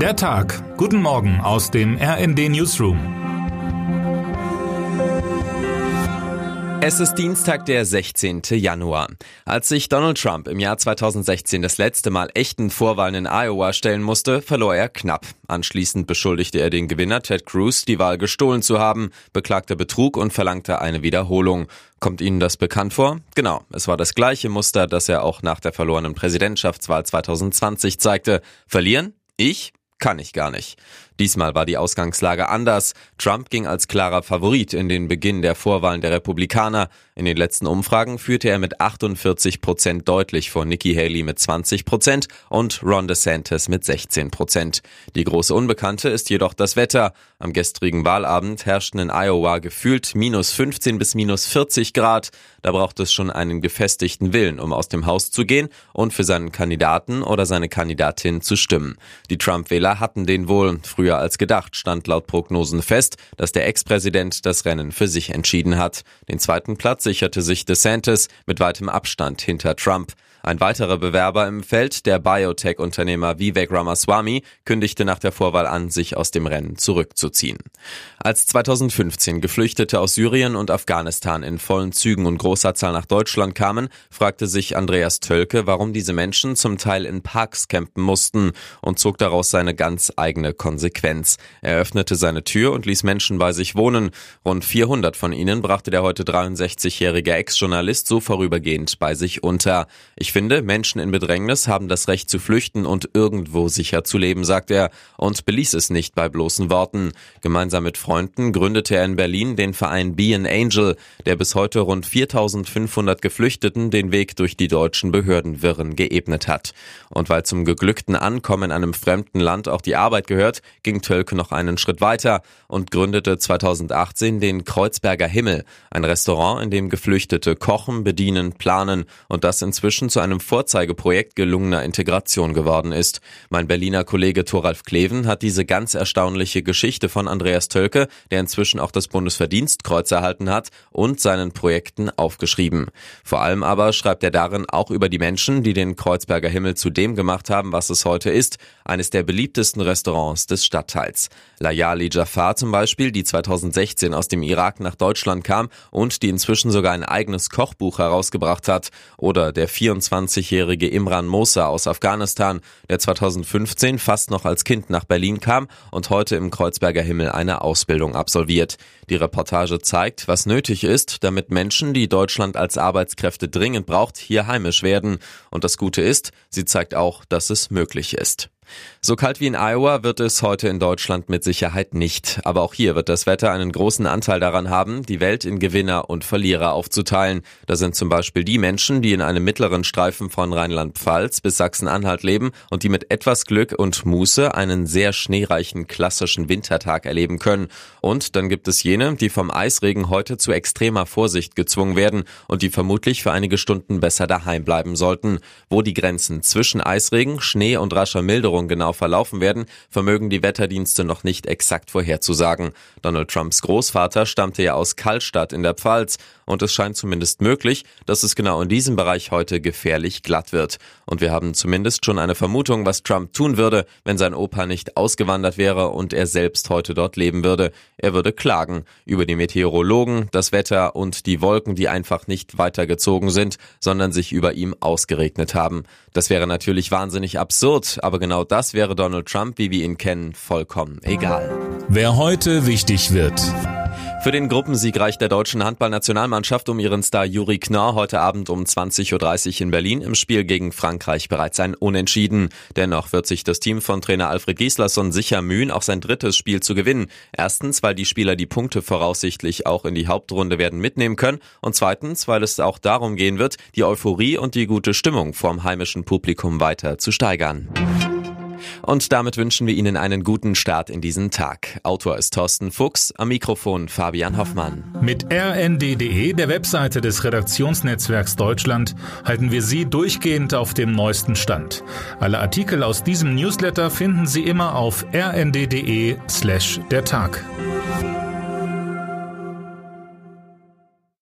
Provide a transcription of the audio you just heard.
Der Tag. Guten Morgen aus dem RND Newsroom. Es ist Dienstag, der 16. Januar. Als sich Donald Trump im Jahr 2016 das letzte Mal echten Vorwahlen in Iowa stellen musste, verlor er knapp. Anschließend beschuldigte er den Gewinner Ted Cruz, die Wahl gestohlen zu haben, beklagte Betrug und verlangte eine Wiederholung. Kommt Ihnen das bekannt vor? Genau, es war das gleiche Muster, das er auch nach der verlorenen Präsidentschaftswahl 2020 zeigte. Verlieren? Ich? Kann ich gar nicht. Diesmal war die Ausgangslage anders. Trump ging als klarer Favorit in den Beginn der Vorwahlen der Republikaner. In den letzten Umfragen führte er mit 48 Prozent deutlich vor Nikki Haley mit 20 Prozent und Ron DeSantis mit 16 Prozent. Die große Unbekannte ist jedoch das Wetter. Am gestrigen Wahlabend herrschten in Iowa gefühlt minus 15 bis minus 40 Grad. Da braucht es schon einen gefestigten Willen, um aus dem Haus zu gehen und für seinen Kandidaten oder seine Kandidatin zu stimmen. Die Trump-Wähler hatten den wohl. Früher früher als gedacht stand laut Prognosen fest, dass der Ex-Präsident das Rennen für sich entschieden hat. Den zweiten Platz sicherte sich DeSantis mit weitem Abstand hinter Trump. Ein weiterer Bewerber im Feld, der Biotech-Unternehmer Vivek Ramaswamy, kündigte nach der Vorwahl an, sich aus dem Rennen zurückzuziehen. Als 2015 Geflüchtete aus Syrien und Afghanistan in vollen Zügen und großer Zahl nach Deutschland kamen, fragte sich Andreas Tölke, warum diese Menschen zum Teil in Parks campen mussten und zog daraus seine ganz eigene Konsequenz. Er öffnete seine Tür und ließ Menschen bei sich wohnen. Rund 400 von ihnen brachte der heute 63-jährige Ex-Journalist so vorübergehend bei sich unter. Ich finde, Menschen in Bedrängnis haben das Recht zu flüchten und irgendwo sicher zu leben, sagt er und beließ es nicht bei bloßen Worten. Gemeinsam mit Freunden gründete er in Berlin den Verein Be an Angel, der bis heute rund 4500 Geflüchteten den Weg durch die deutschen Behördenwirren geebnet hat. Und weil zum geglückten Ankommen in einem fremden Land auch die Arbeit gehört, ging Tölke noch einen Schritt weiter und gründete 2018 den Kreuzberger Himmel, ein Restaurant, in dem Geflüchtete kochen, bedienen, planen und das inzwischen zu einem Vorzeigeprojekt gelungener Integration geworden ist. Mein Berliner Kollege Thoralf Kleven hat diese ganz erstaunliche Geschichte von Andreas Tölke, der inzwischen auch das Bundesverdienstkreuz erhalten hat, und seinen Projekten aufgeschrieben. Vor allem aber schreibt er darin auch über die Menschen, die den Kreuzberger Himmel zu dem gemacht haben, was es heute ist, eines der beliebtesten Restaurants des Stadtteils. Layali Jafar zum Beispiel, die 2016 aus dem Irak nach Deutschland kam und die inzwischen sogar ein eigenes Kochbuch herausgebracht hat, oder der 24 21-jährige Imran Mosa aus Afghanistan, der 2015 fast noch als Kind nach Berlin kam und heute im Kreuzberger Himmel eine Ausbildung absolviert. Die Reportage zeigt, was nötig ist, damit Menschen, die Deutschland als Arbeitskräfte dringend braucht, hier heimisch werden. Und das Gute ist, sie zeigt auch, dass es möglich ist. So kalt wie in Iowa wird es heute in Deutschland mit Sicherheit nicht. Aber auch hier wird das Wetter einen großen Anteil daran haben, die Welt in Gewinner und Verlierer aufzuteilen. Da sind zum Beispiel die Menschen, die in einem mittleren Streifen von Rheinland-Pfalz bis Sachsen-Anhalt leben und die mit etwas Glück und Muße einen sehr schneereichen klassischen Wintertag erleben können. Und dann gibt es jene, die vom Eisregen heute zu extremer Vorsicht gezwungen werden und die vermutlich für einige Stunden besser daheim bleiben sollten. Wo die Grenzen zwischen Eisregen, Schnee und rascher Milderung Wanderung genau verlaufen werden, vermögen die Wetterdienste noch nicht exakt vorherzusagen. Donald Trumps Großvater stammte ja aus Kallstadt in der Pfalz und es scheint zumindest möglich, dass es genau in diesem Bereich heute gefährlich glatt wird. Und wir haben zumindest schon eine Vermutung, was Trump tun würde, wenn sein Opa nicht ausgewandert wäre und er selbst heute dort leben würde. Er würde klagen über die Meteorologen, das Wetter und die Wolken, die einfach nicht weitergezogen sind, sondern sich über ihm ausgeregnet haben. Das wäre natürlich wahnsinnig absurd, aber genau das wäre Donald Trump, wie wir ihn kennen, vollkommen egal. Wer heute wichtig wird. Für den Gruppensieg reicht der deutschen Handballnationalmannschaft um ihren Star Juri Knorr heute Abend um 20.30 Uhr in Berlin im Spiel gegen Frankreich bereits ein Unentschieden. Dennoch wird sich das Team von Trainer Alfred Gislason sicher mühen, auch sein drittes Spiel zu gewinnen. Erstens, weil die Spieler die Punkte voraussichtlich auch in die Hauptrunde werden mitnehmen können und zweitens, weil es auch darum gehen wird, die Euphorie und die gute Stimmung vorm heimischen Publikum weiter zu steigern. Und damit wünschen wir Ihnen einen guten Start in diesen Tag. Autor ist Thorsten Fuchs, am Mikrofon Fabian Hoffmann. Mit rnd.de, der Webseite des Redaktionsnetzwerks Deutschland, halten wir Sie durchgehend auf dem neuesten Stand. Alle Artikel aus diesem Newsletter finden Sie immer auf rnd.de slash der Tag.